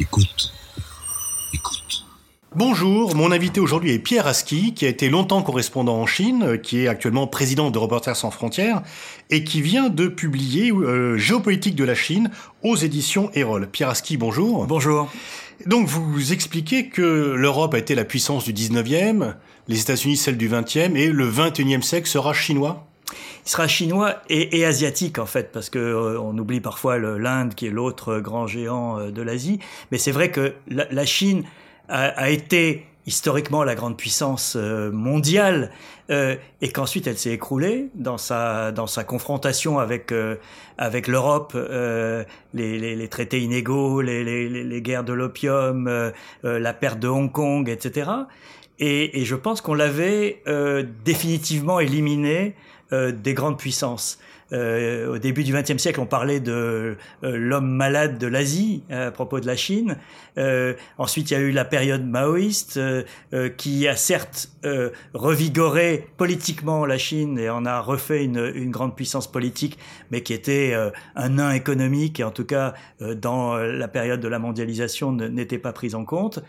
Écoute. Écoute. Bonjour, mon invité aujourd'hui est Pierre Aski, qui a été longtemps correspondant en Chine, qui est actuellement président de Reporters sans frontières, et qui vient de publier euh, Géopolitique de la Chine aux éditions Erol. Pierre Aski, bonjour. Bonjour. Donc vous expliquez que l'Europe a été la puissance du 19e, les États-Unis celle du 20e, et le 21e siècle sera chinois il sera chinois et, asiatique en fait, parce que euh, on oublie parfois l'Inde qui est l'autre grand géant euh, de l'Asie. Mais c'est vrai que la, Chine a, été historiquement la grande puissance euh, mondiale et qu'ensuite elle s'est écroulée dans sa dans sa confrontation avec avec l'Europe, les, traités inégaux, les, guerres de l'opium, la perte de Hong Kong, etc. Et, et je pense qu'on l'avait définitivement éliminé euh, des grandes puissances. Euh, au début du XXe siècle, on parlait de euh, l'homme malade de l'Asie à propos de la Chine. ensuite, il y a eu la période maoïste qui a certes revigoré politiquement la Chine et en a refait une, une grande puissance politique, mais qui était un nain économique et en tout cas dans la période de la mondialisation n'était pas prise en compte.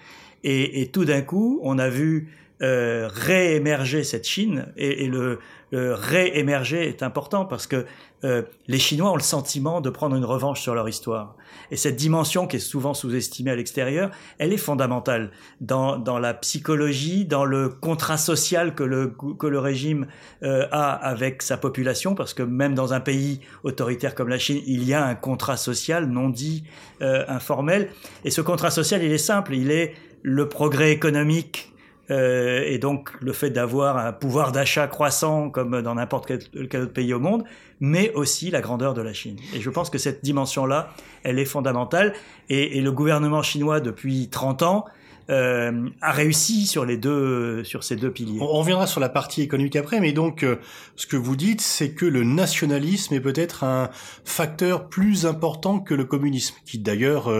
Et, et tout d'un coup, on a vu euh, réémerger cette Chine et, et le, réémerger est important parce que euh, les Chinois ont le sentiment de prendre une revanche sur leur histoire. Et cette dimension qui est souvent sous-estimée à l'extérieur, elle est fondamentale dans, dans la psychologie, dans le contrat social que le, que le régime euh, a avec sa population, parce que même dans un pays autoritaire comme la Chine, il y a un contrat social non dit, euh, informel. Et ce contrat social, il est simple, il est le progrès économique euh, et donc le fait d'avoir un pouvoir d'achat croissant comme dans n'importe quel, autre pays au monde, mais aussi la grandeur de la Chine. Et je pense que cette dimension-là, elle est fondamentale. Et, le gouvernement chinois, depuis 30 ans, euh, a réussi sur les deux sur ces deux piliers. On, reviendra sur la partie économique après, mais donc euh, ce que vous dites, c'est que le nationalisme est peut-être un facteur plus important que le communisme, qui d'ailleurs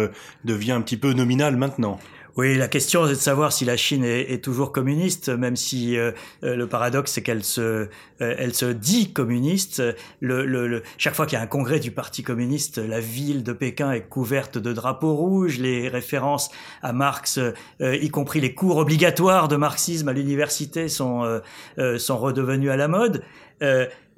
devient un petit peu nominal maintenant. Oui, la question est de savoir si la Chine est, toujours communiste, même si euh, euh, le paradoxe c'est qu'elle se, euh, elle se dit communiste. Le, le, chaque fois qu'il y a un congrès du Parti communiste, la ville de Pékin est couverte de drapeaux rouges. Les références à Marx, y compris les cours obligatoires de marxisme à l'université, sont sont redevenus à la mode.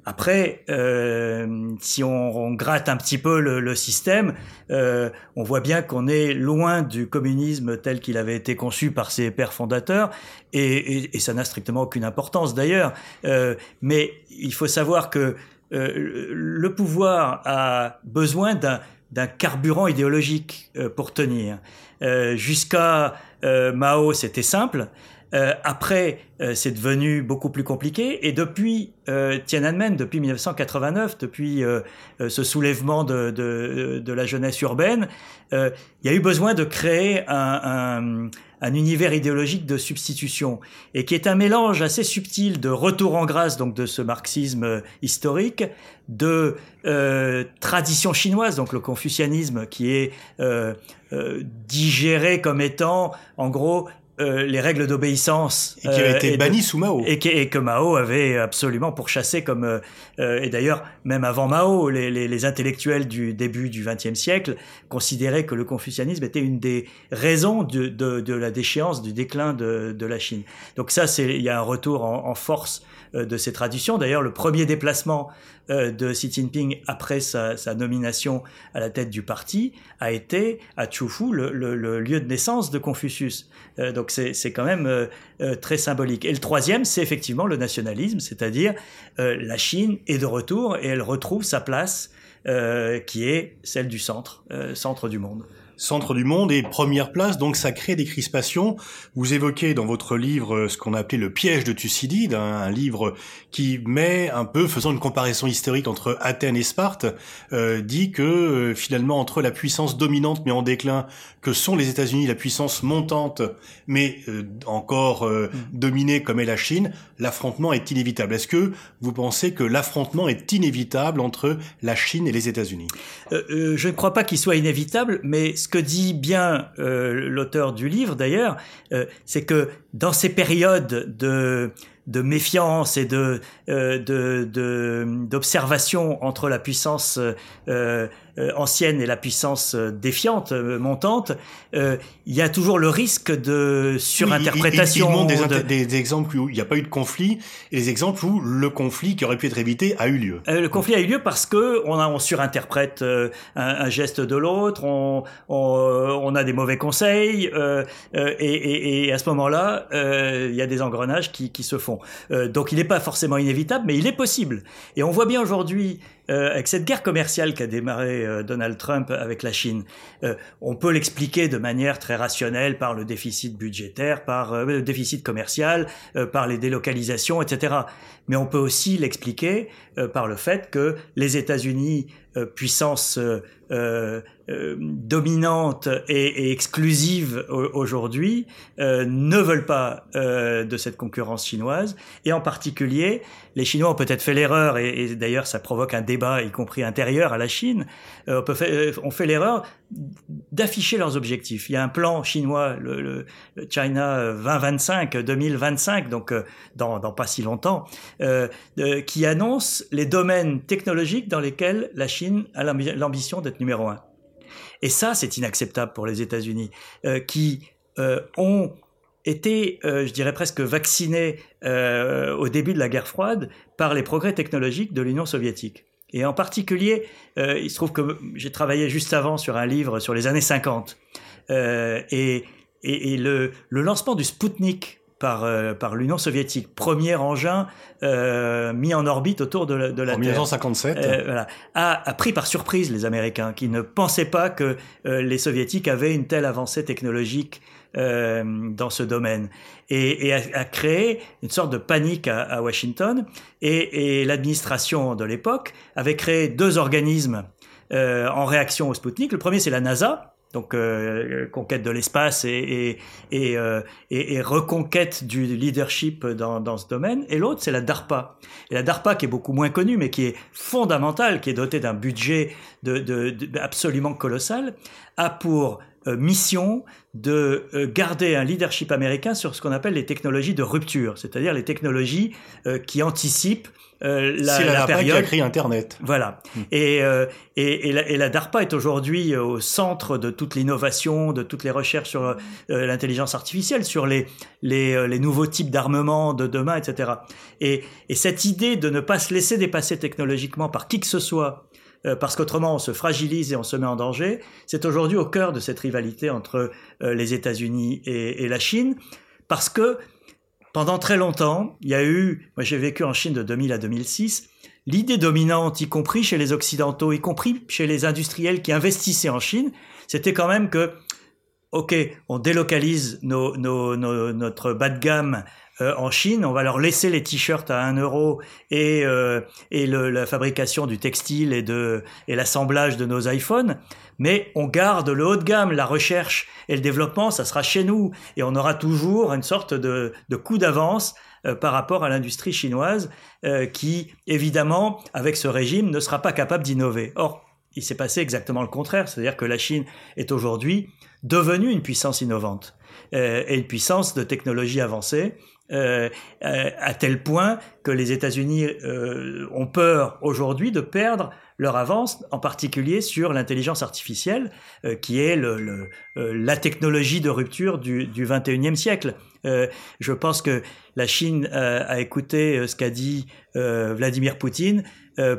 Après, euh, si on, on, gratte un petit peu le, le système, euh, on voit bien qu'on est loin du communisme tel qu'il avait été conçu par ses pères fondateurs, et, et, et ça n'a strictement aucune importance d'ailleurs. Euh, mais il faut savoir que euh, le pouvoir a besoin d'un carburant idéologique euh, pour tenir. Euh, jusqu'à Mao, c'était simple. Euh, après, euh, c'est devenu beaucoup plus compliqué. Et depuis euh, Tiananmen, depuis 1989, depuis euh, ce soulèvement de, de, de, la jeunesse urbaine, il y a eu besoin de créer un, un, un, univers idéologique de substitution, et qui est un mélange assez subtil de retour en grâce, donc de ce marxisme historique, de tradition chinoise, donc le confucianisme, qui est digéré comme étant, en gros, euh, les règles d'obéissance et qui a été euh, banni sous Mao. et que, et que, Mao avait absolument pourchassé comme euh, et d'ailleurs même avant Mao les, les, les, intellectuels du début du XXe siècle considéraient que le confucianisme était une des raisons de, de, de la déchéance du déclin de, de, la Chine. Donc ça c'est il y a un retour en, en force de ces traditions. D'ailleurs le premier déplacement de Xi Jinping après sa, nomination à la tête du parti a été à Chufu le, lieu de naissance de Confucius donc donc c'est quand même euh, euh, très symbolique. Et le troisième, c'est effectivement le nationalisme, c'est-à-dire euh, la Chine est de retour et elle retrouve sa place qui est celle du centre, centre du monde centre du monde et première place, donc ça crée des crispations. Vous évoquez dans votre livre euh, ce qu'on a appelé le piège de Thucydide, un, livre qui met un peu, faisant une comparaison historique entre Athènes et Sparte, euh, dit que euh, finalement entre la puissance dominante mais en déclin que sont les États-Unis, la puissance montante mais encore mm. dominée comme est la Chine, l'affrontement est inévitable. Est-ce que vous pensez que l'affrontement est inévitable entre la Chine et les États-Unis? Je ne crois pas qu'il soit inévitable, mais ce que dit bien euh, l'auteur du livre d'ailleurs, euh, c'est que dans ces périodes de de méfiance et de d'observation entre la puissance euh, ancienne et la puissance euh, défiante, euh, montante, il y a toujours le risque de surinterprétation. Oui, il, il, des, des, exemples où il n'y a pas eu de conflit et des exemples où le conflit qui aurait pu être évité a eu lieu. le conflit a eu lieu parce que on, a, on surinterprète un, un, geste de l'autre, on, on, on, a des mauvais conseils et, et, et, à ce moment-là, il y a des engrenages qui, se font. donc il n'est pas forcément inévitable, mais il est possible. Et on voit bien aujourd'hui euh, avec cette guerre commerciale qu'a démarré euh, Donald Trump avec la Chine, euh, on peut l'expliquer de manière très rationnelle par le déficit budgétaire, par le déficit commercial, par les délocalisations, etc. Mais on peut aussi l'expliquer par le fait que les États-Unis, puissance euh, dominante et, et, exclusive aujourd'hui euh, ne veulent pas euh, de cette concurrence chinoise. Et en particulier les Chinois ont peut-être fait l'erreur et, et d'ailleurs ça provoque un débat y compris intérieur à la Chine euh, on, peut on fait l'erreur d'afficher leurs objectifs il y a un plan chinois le, China 2025 2025 donc dans, dans pas si longtemps qui annonce les domaines technologiques dans lesquels la Chine a l'ambition d'être numéro un et ça, c'est inacceptable pour les États-Unis, euh, qui euh, ont été, euh, je dirais presque vaccinés au début de la guerre froide par les progrès technologiques de l'Union soviétique. Et en particulier, il se trouve que j'ai travaillé juste avant sur un livre sur les années 50. et, et, le, le, lancement du Sputnik par, euh, par l'Union soviétique, premier engin euh, mis en orbite autour de la, de la en 1957. Euh, voilà, a, a, pris par surprise les Américains, qui ne pensaient pas que euh, les Soviétiques avaient une telle avancée technologique euh, dans ce domaine, et, et a, a, créé une sorte de panique à, à Washington. Et, et l'administration de l'époque avait créé deux organismes en réaction au Sputnik. Le premier, c'est la NASA, donc euh, conquête de l'espace et, et, euh, et, et, reconquête du leadership dans, dans ce domaine. Et l'autre, c'est la DARPA. Et la DARPA, qui est beaucoup moins connue, mais qui est fondamentale, qui est dotée d'un budget de, de, de, absolument colossal, a pour euh, mission de euh, garder un leadership américain sur ce qu'on appelle les technologies de rupture, c'est-à-dire les technologies euh, qui anticipent euh, la, la, la période. qui a créé Internet. Voilà. Hmm. Et, euh, et, et, la, et, la, DARPA est aujourd'hui au centre de toute l'innovation, de toutes les recherches sur euh, l'intelligence artificielle, sur les, les, les nouveaux types d'armement de demain, etc. Et, et cette idée de ne pas se laisser dépasser technologiquement par qui que ce soit, euh, parce qu'autrement on se fragilise et on se met en danger, c'est aujourd'hui au cœur de cette rivalité entre euh, les États-Unis et, la Chine, parce que pendant très longtemps, il y a eu, moi j'ai vécu en Chine de 2000 à 2006, l'idée dominante, y compris chez les Occidentaux, y compris chez les industriels qui investissaient en Chine, c'était quand même que, ok, on délocalise nos, nos, notre bas de gamme euh, en Chine, on va leur laisser les t-shirts à 1 euro et, euh, et le, la fabrication du textile et, et l'assemblage de nos iPhones, mais on garde le haut de gamme, la recherche et le développement, ça sera chez nous et on aura toujours une sorte de, de coup d'avance euh, par rapport à l'industrie chinoise euh, qui, évidemment, avec ce régime, ne sera pas capable d'innover. Or, il s'est passé exactement le contraire, c'est-à-dire que la Chine est aujourd'hui devenue une puissance innovante euh, et une puissance de technologie avancée euh, euh, à tel point que les États-Unis euh, ont peur aujourd'hui de perdre leur avance, en particulier sur l'intelligence artificielle, euh, qui est le, le, euh, la technologie de rupture du, du 21e siècle. je pense que la Chine a écouté ce qu'a dit Vladimir Poutine,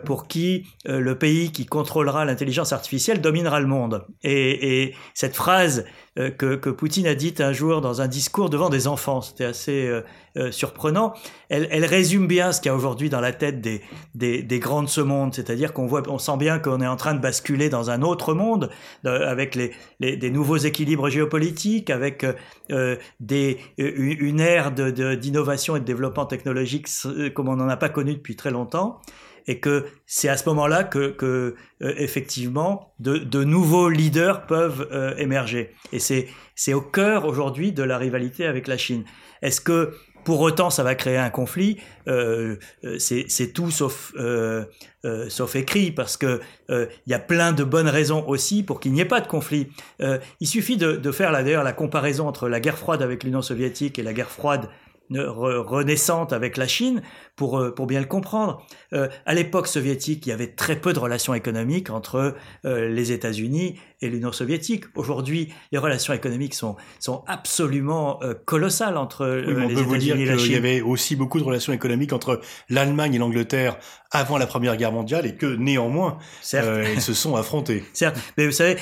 pour qui le pays qui contrôlera l'intelligence artificielle dominera le monde. Et, et cette phrase que, que, Poutine a dite un jour dans un discours devant des enfants, c'était assez euh, surprenant, elle, elle, résume bien ce qu'il y a aujourd'hui dans la tête des, des, des grands de ce monde, c'est-à-dire qu'on voit, on sent bien qu'on est en train de basculer dans un autre monde avec les, les, des nouveaux équilibres géopolitiques, avec euh, des, une ère d'innovation de, et de développement technologique comme on n'en a pas connu depuis très longtemps et que c'est à ce moment-là que, que euh, effectivement de, de, nouveaux leaders peuvent euh, émerger. Et c'est c'est au cœur aujourd'hui de la rivalité avec la Chine. Est-ce que pour autant, ça va créer un conflit? Euh, euh c'est tout sauf euh, euh, sauf écrit parce que il y a plein de bonnes raisons aussi pour qu'il n'y ait pas de conflit. Il suffit de, de faire d'ailleurs la comparaison entre la guerre froide avec l'Union soviétique et la guerre froide renaissante avec la Chine pour, euh, pour bien le comprendre. Euh, à l'époque soviétique, il y avait très peu de relations économiques entre euh, les États-Unis et l'Union soviétique. Aujourd'hui, les relations économiques sont, sont absolument euh, colossales entre oui, les États-Unis et la Chine. On peut vous dire qu'il y avait aussi beaucoup de relations économiques entre l'Allemagne et l'Angleterre avant la Première Guerre mondiale et que néanmoins, ils se sont affrontés. Certes, mais vous savez,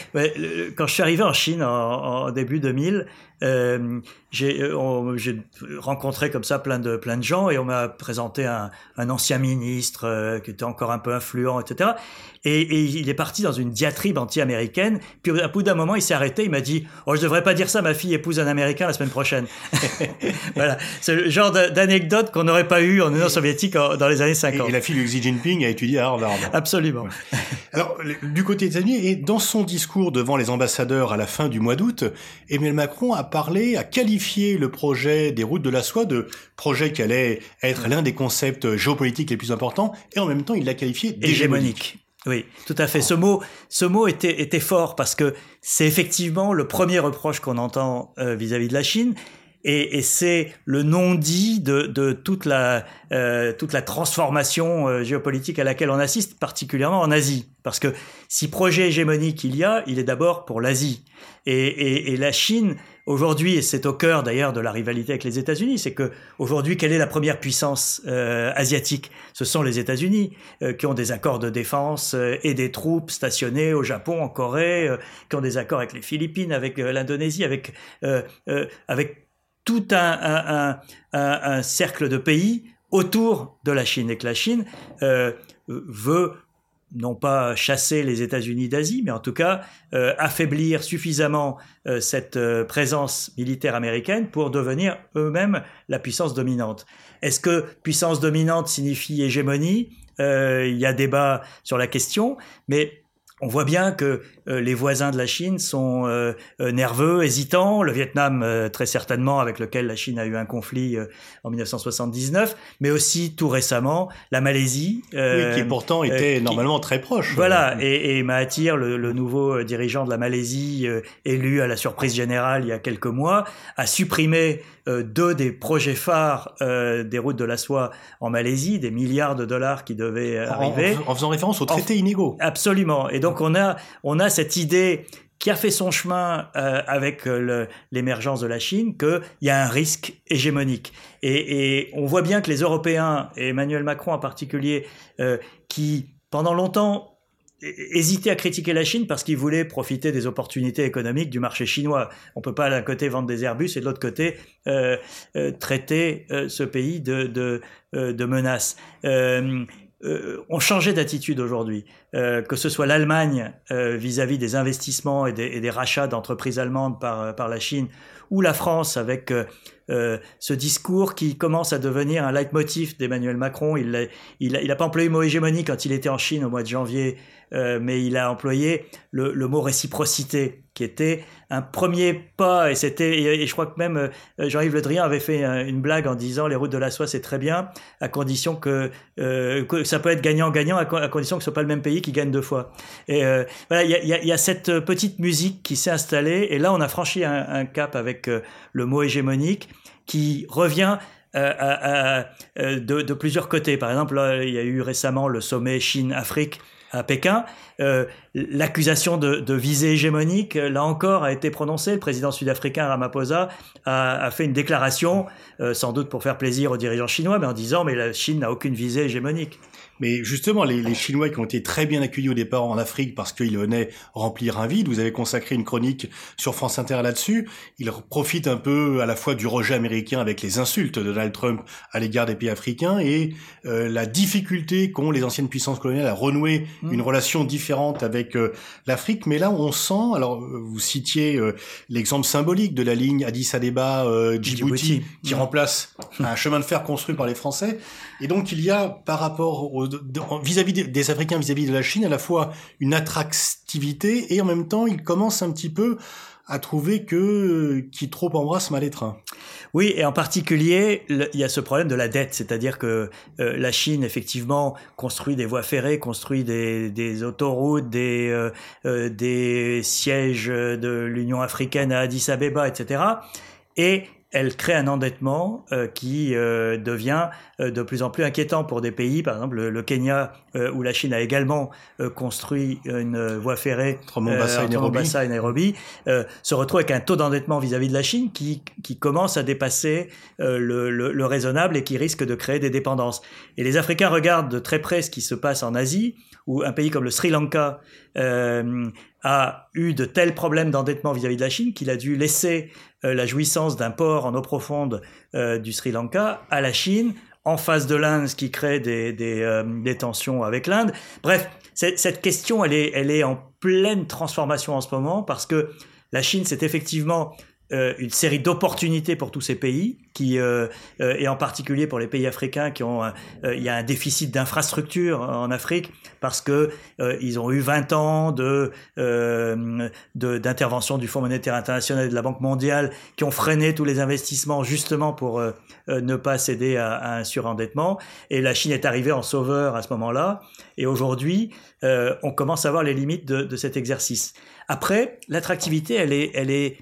quand je suis arrivé en Chine en, en début 2000, euh, j'ai rencontré comme ça plein de plein de gens et on m'a présenté un, ancien ministre euh, qui était encore un peu influent, etc. Et, et, il est parti dans une diatribe anti-américaine. Puis à bout d'un moment, il s'est arrêté. Il m'a dit "Oh, je devrais pas dire ça. Ma fille épouse un Américain la semaine prochaine." voilà, c'est le genre d'anecdote qu'on n'aurait pas eu en Union soviétique dans les années 50. Et, la fille de Xi Jinping a étudié à Harvard. Absolument. Alors, du côté des États-Unis, et dans son discours devant les ambassadeurs à la fin du mois d'août, Emmanuel Macron a parlé, a qualifié le projet des routes de la soie de projet qui allait être l'un des concepts géopolitiques les plus importants, et en même temps, il l'a qualifié d'hégémonique. Oui, tout à fait. Ce mot, ce mot était, était fort parce que c'est effectivement le premier reproche qu'on entend vis-à-vis -vis de la Chine. Et, et c'est le non-dit de, de, toute la euh, toute la transformation euh, géopolitique à laquelle on assiste, particulièrement en Asie. Parce que si projet hégémonique il y a, il est d'abord pour l'Asie. Et, et, et, la Chine aujourd'hui, et c'est au cœur d'ailleurs de la rivalité avec les États-Unis, c'est que aujourd'hui, quelle est la première puissance euh, asiatique? Ce sont les États-Unis euh, qui ont des accords de défense euh, et des troupes stationnées au Japon, en Corée, qui ont des accords avec les Philippines, avec l'Indonésie, avec avec tout un, un, un, un, cercle de pays autour de la Chine. Et que la Chine euh, veut non pas chasser les États-Unis d'Asie, mais en tout cas euh, affaiblir suffisamment euh, cette euh, présence militaire américaine pour devenir eux-mêmes la puissance dominante. Est-ce que puissance dominante signifie hégémonie? Il y a débat sur la question, mais on voit bien que euh, les voisins de la Chine sont euh, euh, nerveux, hésitants. Le Vietnam, très certainement, avec lequel la Chine a eu un conflit en 1979, mais aussi tout récemment la Malaisie, oui, qui pourtant était qui, normalement très proche. Voilà, et, et Mahathir, le, le, nouveau dirigeant de la Malaisie, élu à la surprise générale il y a quelques mois, a supprimé deux des projets phares des routes de la soie en Malaisie, des milliards de dollars qui devaient arriver. En, en faisant référence aux traités inégaux. Absolument. Et donc donc on a, on a cette idée qui a fait son chemin euh, avec euh, l'émergence de la Chine, qu'il y a un risque hégémonique. Et, on voit bien que les Européens, et Emmanuel Macron en particulier, euh, qui pendant longtemps hésitaient à critiquer la Chine parce qu'ils voulaient profiter des opportunités économiques du marché chinois. On peut pas d'un côté vendre des Airbus et de l'autre côté traiter ce pays de, de, de menaces euh, ont changé d'attitude aujourd'hui, euh, que ce soit l'Allemagne euh, vis-à-vis des investissements et des, rachats d'entreprises allemandes par, par la Chine, ou la France avec euh, euh, ce discours qui commence à devenir un leitmotiv d'Emmanuel Macron. Il n'a il il a pas employé le mot hégémonie quand il était en Chine au mois de janvier, euh, mais il a employé le, mot réciprocité, qui était un premier pas. Et c'était, et, je crois que même euh, Jean-Yves Le Drian avait fait une blague en disant les routes de la soie c'est très bien, à condition que, euh, ça peut être gagnant-gagnant, à, condition que ce soit pas le même pays qui gagne deux fois. Et euh, voilà, il y a, cette petite musique qui s'est installée, et là on a franchi un, cap avec le mot hégémonique qui revient euh, de, plusieurs côtés. Par exemple, il y a eu récemment le sommet Chine-Afrique à Pékin. Euh, L'accusation de, visée hégémonique, là encore, a été prononcée. Le président sud-africain Ramaphosa a, a, fait une déclaration, euh, sans doute pour faire plaisir aux dirigeants chinois, mais en disant mais la Chine n'a aucune visée hégémonique. Mais justement, les, les, Chinois qui ont été très bien accueillis au départ en Afrique parce qu'ils venaient remplir un vide, vous avez consacré une chronique sur France Inter là-dessus, ils profitent un peu à la fois du rejet américain avec les insultes de Donald Trump à l'égard des pays africains et euh, la difficulté qu'ont les anciennes puissances coloniales à renouer mmh. une relation différente avec euh, l'Afrique. Mais là, on sent, alors vous citiez euh, l'exemple symbolique de la ligne Addis Abeba Djibouti, Djibouti, qui mmh. remplace un chemin de fer construit par les Français. Et donc il y a par rapport au vis-à-vis -vis des Africains, vis-à-vis -vis de la Chine, à la fois une attractivité et en même temps, ils commencent un petit peu à trouver que qui trop embrasse mal étreint. Oui, et en particulier, il y a ce problème de la dette, c'est-à-dire que euh, la Chine, effectivement, construit des voies ferrées, construit des, des autoroutes, des, euh, euh, des sièges de l'Union africaine à Addis Abeba, etc. Et elle crée un endettement euh, qui euh, devient euh, de plus en plus inquiétant pour des pays, par exemple le, Kenya, où la Chine a également construit une voie ferrée entre Mombasa et Nairobi, se retrouve avec un taux d'endettement vis-à-vis de la Chine qui, qui commence à dépasser le, le, le, raisonnable et qui risque de créer des dépendances. Et les Africains regardent de très près ce qui se passe en Asie, où un pays comme le Sri Lanka a eu de tels problèmes d'endettement vis-à-vis de la Chine qu'il a dû laisser euh, la jouissance d'un port en eau profonde euh, du Sri Lanka à la Chine, en face de l'Inde, ce qui crée des, euh, tensions avec l'Inde. Bref, cette question, elle est, elle est en pleine transformation en ce moment parce que la Chine, c'est effectivement euh, une série d'opportunités pour tous ces pays, qui euh, euh, et en particulier pour les pays africains qui ont, il y a un déficit d'infrastructures en Afrique parce que ils ont eu 20 ans de d'intervention du Fonds monétaire international et de la Banque mondiale qui ont freiné tous les investissements justement pour ne pas céder à, un surendettement. Et la Chine est arrivée en sauveur à ce moment-là. Et aujourd'hui, on commence à voir les limites de, de cet exercice. Après, l'attractivité, elle est, elle est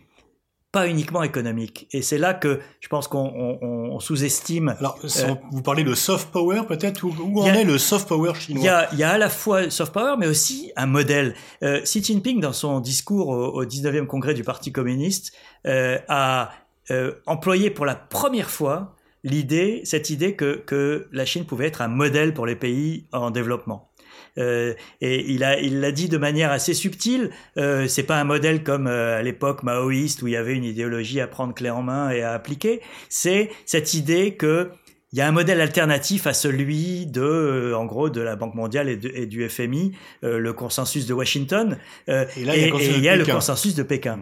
pas uniquement économique. Et c'est là que je pense qu'on sous-estime. Alors, euh, vous parlez de soft power peut-être Où, où en est le soft power chinois? Il y, a, y, a, à la fois soft power, mais aussi un modèle. Euh, Xi Jinping, dans son discours au, 19e congrès du Parti communiste, euh, a euh, employé pour la première fois l'idée, cette idée que, que la Chine pouvait être un modèle pour les pays en développement. Euh, et il a, il l'a dit de manière assez subtile. Euh, c'est pas un modèle comme euh, à l'époque maoïste où il y avait une idéologie à prendre clé en main et à appliquer. C'est cette idée que il y a un modèle alternatif à celui de, euh, en gros, de la Banque mondiale et, et du FMI, le consensus de Washington, et, là, il y a, le consensus de Pékin,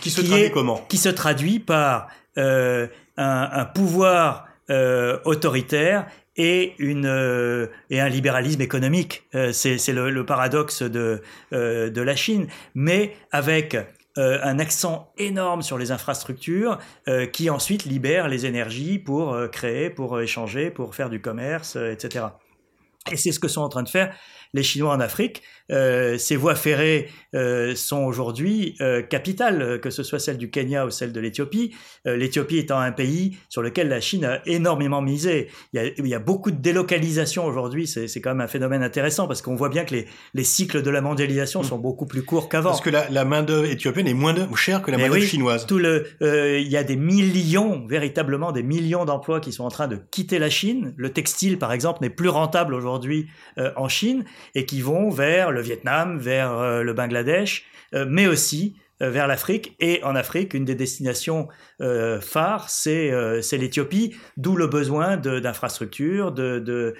qui se traduit comment? Qui se traduit par un, un, pouvoir autoritaire et une euh, et un libéralisme économique. Euh, c'est le, le, paradoxe de euh, de la Chine, mais avec un accent énorme sur les infrastructures qui ensuite libèrent les énergies pour créer, pour échanger, pour faire du commerce, etc. Et c'est ce que sont en train de faire les Chinois en Afrique. Euh, ces voies ferrées euh, sont aujourd'hui euh, capitales, que ce soit celle du Kenya ou celle de l'Éthiopie. L'Éthiopie étant un pays sur lequel la Chine a énormément misé. Il y a, il y a beaucoup de délocalisation aujourd'hui. C'est quand même un phénomène intéressant parce qu'on voit bien que les, les, cycles de la mondialisation sont beaucoup plus courts qu'avant. Parce que la, la main d'œuvre éthiopienne est moins chère que la main d'œuvre chinoise. Tout le, il y a des millions, véritablement des millions d'emplois qui sont en train de quitter la Chine. Le textile, par exemple, n'est plus rentable aujourd'hui en Chine et qui vont vers le Vietnam, vers euh, le Bangladesh, euh, mais aussi euh, vers l'Afrique. Et en Afrique, une des destinations phares, c'est l'Éthiopie, d'où le besoin d'infrastructures, de,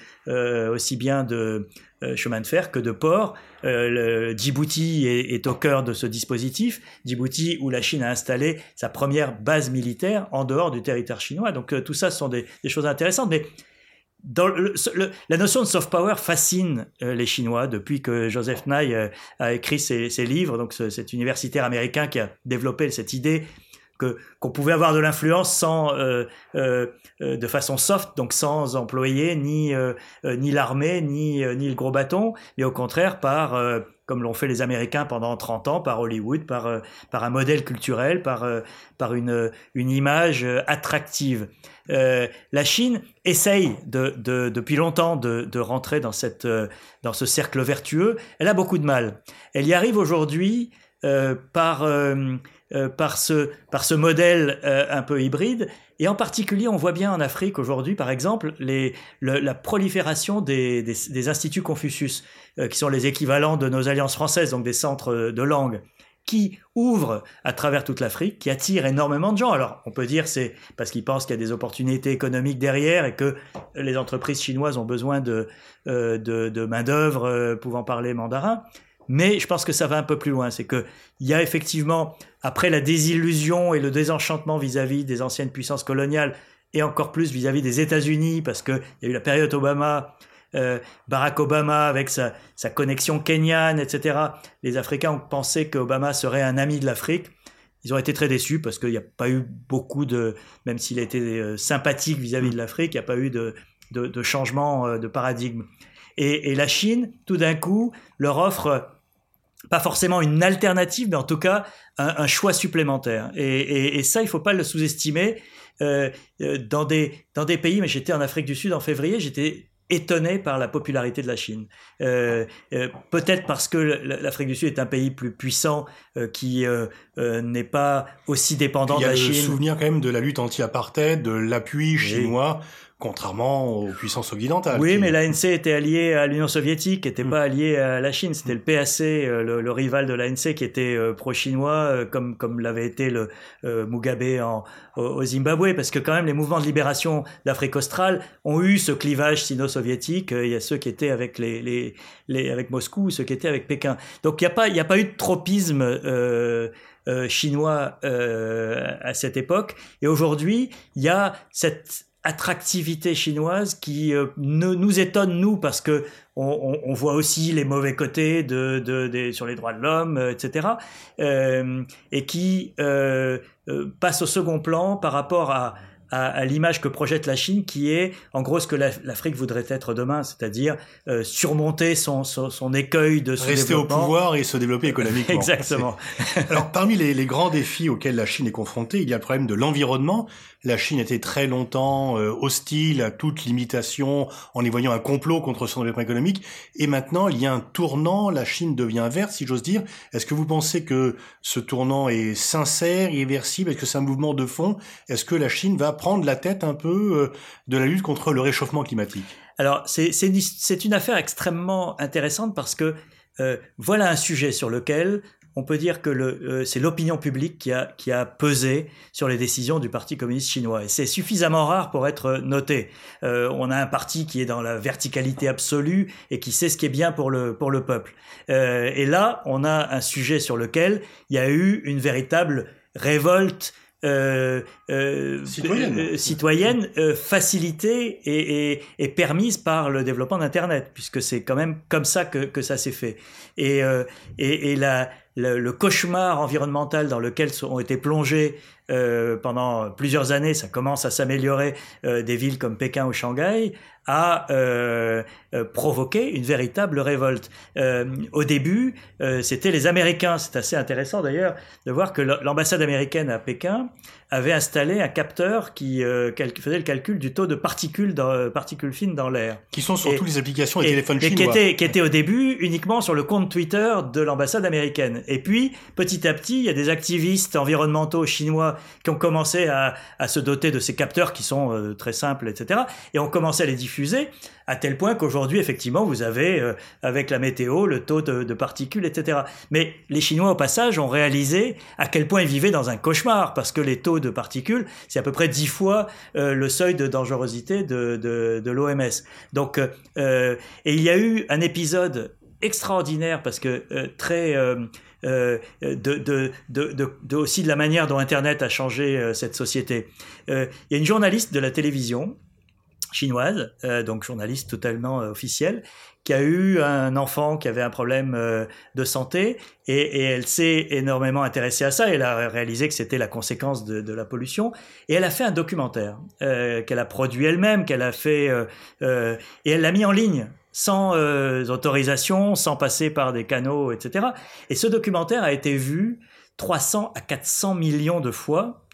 aussi bien de chemin de fer que de ports. le Djibouti est, au cœur de ce dispositif. Djibouti, où la Chine a installé sa première base militaire en dehors du territoire chinois. Donc tout ça, sont des, des choses intéressantes. Mais la notion de soft power fascine euh, les Chinois depuis que Joseph Nye euh, a écrit ses, ses livres. Donc, cet universitaire américain qui a développé cette idée que qu'on pouvait avoir de l'influence sans euh, de façon soft, donc sans employer ni ni l'armée ni ni le gros bâton, mais au contraire par comme l'ont fait les Américains pendant 30 ans, par Hollywood, par, par un modèle culturel, par, par une, une image attractive. Euh, la Chine essaye de, de, depuis longtemps de, rentrer euh, dans ce cercle vertueux. Elle a beaucoup de mal. Elle y arrive aujourd'hui euh, par, ce, modèle un peu hybride. Et en particulier, on voit bien en Afrique aujourd'hui, par exemple, la prolifération des, des instituts Confucius, qui sont les équivalents de nos alliances françaises, donc des centres de langue qui ouvre à travers toute l'Afrique, qui attire énormément de gens. Alors, on peut dire c'est parce qu'ils pensent qu'il y a des opportunités économiques derrière et que les entreprises chinoises ont besoin de, euh, main-d'œuvre euh, pouvant parler mandarin. Mais je pense que ça va un peu plus loin. C'est que il y a effectivement, après la désillusion et le désenchantement vis-à-vis des anciennes puissances coloniales, et encore plus vis-à-vis des États-Unis, parce qu'il y a eu la période Obama euh, Barack Obama avec sa, connexion kenyane, etc. Les Africains ont pensé qu'Obama serait un ami de l'Afrique. Ils ont été très déçus parce qu'il n'y a pas eu beaucoup de, même s'il a été euh, sympathique vis-à-vis de l'Afrique, il n'y a pas eu de, changement euh, de paradigme. Et, la Chine, tout d'un coup, leur offre pas forcément une alternative, mais en tout cas un, choix supplémentaire. Et, ça, il faut pas le sous-estimer. Dans des dans des pays, mais j'étais en Afrique du Sud en février, j'étais étonné par la popularité de la Chine. Euh, euh, Peut-être parce que l'Afrique du Sud est un pays plus puissant euh, qui euh, euh, n'est pas aussi dépendant de la Chine. Il y a le souvenir quand même de la lutte anti-apartheid, de l'appui chinois contrairement aux puissances occidentales. Oui, mais l'ANC était alliée à l'Union soviétique, n'était hmm. pas alliée à la Chine. C'était le PAC, euh, le, le rival de l'ANC, qui était euh, pro-chinois, euh, comme comme l'avait été le Mugabe en, au, Zimbabwe, parce que quand même les mouvements de libération d'Afrique australe ont eu ce clivage sino-soviétique. Il y a ceux qui étaient avec les, les, les avec Moscou, ceux qui étaient avec Pékin. Donc il n'y a pas il y a pas eu de tropisme. Euh, chinois euh, à cette époque. Et aujourd'hui, il y a cette attractivité chinoise qui euh, ne nous étonne nous parce que on, voit aussi les mauvais côtés de, sur les droits de l'homme, euh, etc. Euh, et qui passe au second plan par rapport à à, à l'image que projette la Chine, qui est en gros ce que l'Afrique voudrait être demain, c'est-à-dire euh, surmonter son, son, son, écueil de rester au pouvoir et se développer économiquement. Exactement. Alors parmi les, les, grands défis auxquels la Chine est confrontée, il y a le problème de l'environnement. La Chine était très longtemps euh, hostile à toute limitation en y voyant un complot contre son développement économique, et maintenant il y a un tournant. La Chine devient verte, si j'ose dire. Est-ce que vous pensez que ce tournant est sincère, irréversible? Est-ce que c'est un mouvement de fond? Est-ce que la Chine va prendre la tête un peu euh, de la lutte contre le réchauffement climatique Alors, c'est une affaire extrêmement intéressante parce que euh, voilà un sujet sur lequel on peut dire que euh, c'est l'opinion publique qui a, qui a pesé sur les décisions du Parti communiste chinois. Et c'est suffisamment rare pour être noté. on a un parti qui est dans la verticalité absolue et qui sait ce qui est bien pour le, pour le peuple. et là, on a un sujet sur lequel il y a eu une véritable révolte euh, euh, citoyenne, euh, citoyenne euh, facilitée et, et, et, permise par le développement d'Internet, puisque c'est quand même comme ça que, que ça s'est fait. Et, euh, et, et la, le, le, cauchemar environnemental dans lequel ont été plongés euh, pendant plusieurs années, ça commence à s'améliorer, euh, des villes comme Pékin ou Shanghai, a euh, provoqué une véritable révolte. au début, c'était les Américains. C'est assez intéressant d'ailleurs de voir que l'ambassade américaine à Pékin avait installé un capteur qui euh, faisait le calcul du taux de particules, dans, particules fines dans l'air. Qui sont sur toutes les applications et, téléphones chinois. Qui était, qui était au début uniquement sur le compte Twitter de l'ambassade américaine. Et puis, petit à petit, il y a des activistes environnementaux chinois qui ont commencé à, se doter de ces capteurs qui sont euh, très simples, etc. Et ont commencé à les diffuser à tel point qu'aujourd'hui, effectivement, vous avez, euh, avec la météo, le taux de, particules, etc. Mais les Chinois, au passage, ont réalisé à quel point ils vivaient dans un cauchemar, parce que les taux de particules, c'est à peu près dix fois euh, le seuil de dangerosité de, de, l'OMS. Donc, et il y a eu un épisode extraordinaire, parce que très... Euh, de, de, aussi de la manière dont Internet a changé cette société. Euh, il y a une journaliste de la télévision chinoise, euh, donc journaliste totalement euh, officielle, qui a eu un enfant qui avait un problème euh, de santé et, elle s'est énormément intéressée à ça. Elle a réalisé que c'était la conséquence de, la pollution et elle a fait un documentaire euh, qu'elle a produit elle-même, qu'elle a fait euh, et elle l'a mis en ligne sans autorisation, sans passer par des canaux, etc. Et ce documentaire a été vu 300 à 400 millions de fois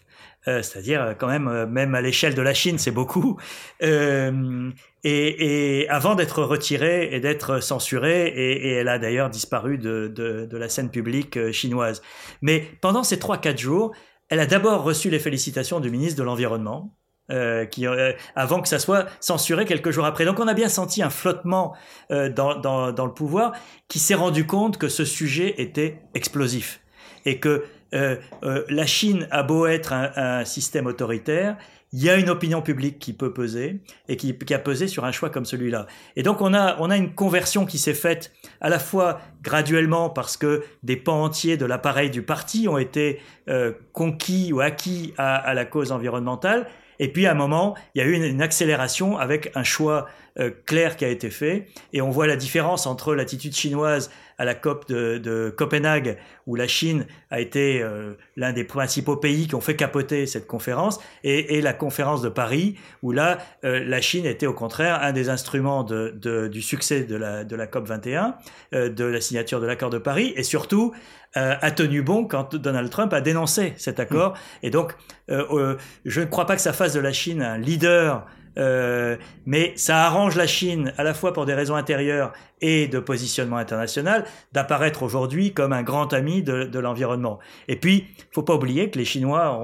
euh, c'est-à-dire euh, quand même, euh, même à l'échelle de la Chine, c'est beaucoup. Euh, et, avant d'être retirée et d'être censurée, et, elle a d'ailleurs disparu de, la scène publique chinoise. Mais pendant ces trois quatre jours, elle a d'abord reçu les félicitations du ministre de l'environnement. Euh, qui, euh, avant que ça soit censuré quelques jours après. Donc on a bien senti un flottement euh, dans, dans, dans, le pouvoir qui s'est rendu compte que ce sujet était explosif et que euh, euh, la Chine a beau être un, un, système autoritaire, il y a une opinion publique qui peut peser et qui, qui a pesé sur un choix comme celui-là. Et donc on a, on a une conversion qui s'est faite à la fois graduellement parce que des pans entiers de l'appareil du parti ont été euh, conquis ou acquis à, à la cause environnementale, et puis à un moment, il y a eu une, accélération avec un choix euh, clair qui a été fait. Et on voit la différence entre l'attitude chinoise à la COP de, Copenhague, où la Chine a été euh, l'un des principaux pays qui ont fait capoter cette conférence, et, la conférence de Paris, où là, euh, la Chine était au contraire un des instruments du succès de la, de la COP 21, de la signature de l'accord de Paris, et surtout a tenu bon quand Donald Trump a dénoncé cet accord. Mmh. Et donc, je ne crois pas que ça fasse de la Chine un leader euh, mais ça arrange la Chine à la fois pour des raisons intérieures et de positionnement international d'apparaître aujourd'hui comme un grand ami de, l'environnement. Et puis, faut pas oublier que les Chinois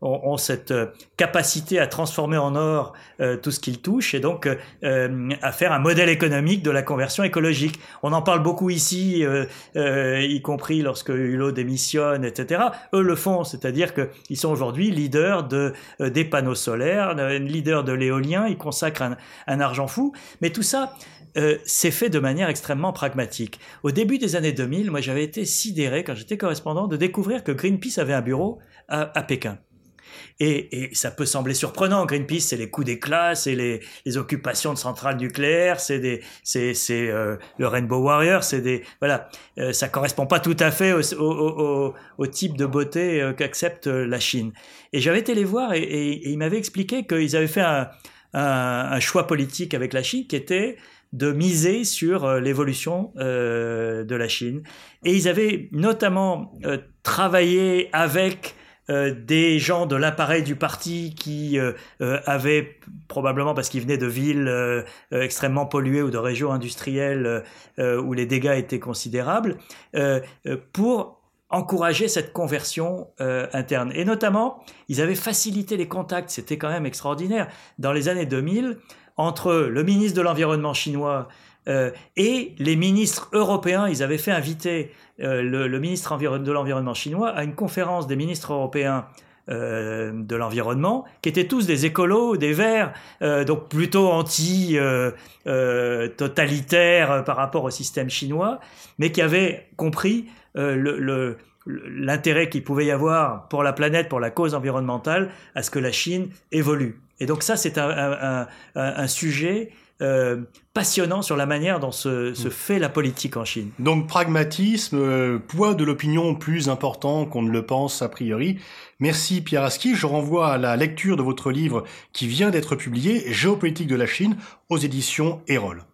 ont, cette euh, capacité à transformer en or euh, tout ce qu'ils touchent et donc à faire un modèle économique de la conversion écologique. On en parle beaucoup ici, y compris lorsque Hulot démissionne, etc. Eux le font, c'est-à-dire qu'ils sont aujourd'hui leaders de, des panneaux solaires, leaders de l'éolien, ils consacrent un, argent fou. Mais tout ça, euh, c'est fait de manière extrêmement pragmatique. Au début des années 2000, moi j'avais été sidéré quand j'étais correspondant de découvrir que Greenpeace avait un bureau à, Pékin. Et, ça peut sembler surprenant. Greenpeace, c'est les coups d'éclat, c'est les, occupations de centrales nucléaires, c'est c'est, euh, le Rainbow Warrior, c'est des, voilà, euh, ça correspond pas tout à fait au, type de beauté qu'accepte la Chine. Et j'avais été les voir et, et, ils m'avaient expliqué qu'ils avaient fait un, choix politique avec la Chine qui était de miser sur euh, l'évolution euh, de la Chine. Et ils avaient notamment euh, travaillé avec des gens de l'appareil du parti qui avaient, probablement parce qu'ils venaient de villes extrêmement polluées ou de régions industrielles où les dégâts étaient considérables, pour encourager cette conversion interne. Et notamment, ils avaient facilité les contacts, c'était quand même extraordinaire. Dans les années 2000, entre le ministre de l'Environnement chinois euh, et les ministres européens. Ils avaient fait inviter euh, le, ministre de l'Environnement chinois à une conférence des ministres européens euh, de l'environnement, qui étaient tous des écolos, des verts, donc plutôt anti-totalitaires par rapport au système chinois, mais qui avaient compris l'intérêt qu'il pouvait y avoir pour la planète, pour la cause environnementale, à ce que la Chine évolue. Et donc ça, c'est un, sujet euh, passionnant sur la manière dont se, mm. fait la politique en Chine. Donc pragmatisme, euh, poids de l'opinion plus important qu'on ne le pense a priori. Merci Pierre Aski. Je renvoie à la lecture de votre livre qui vient d'être publié, Géopolitique de la Chine, aux éditions Erol.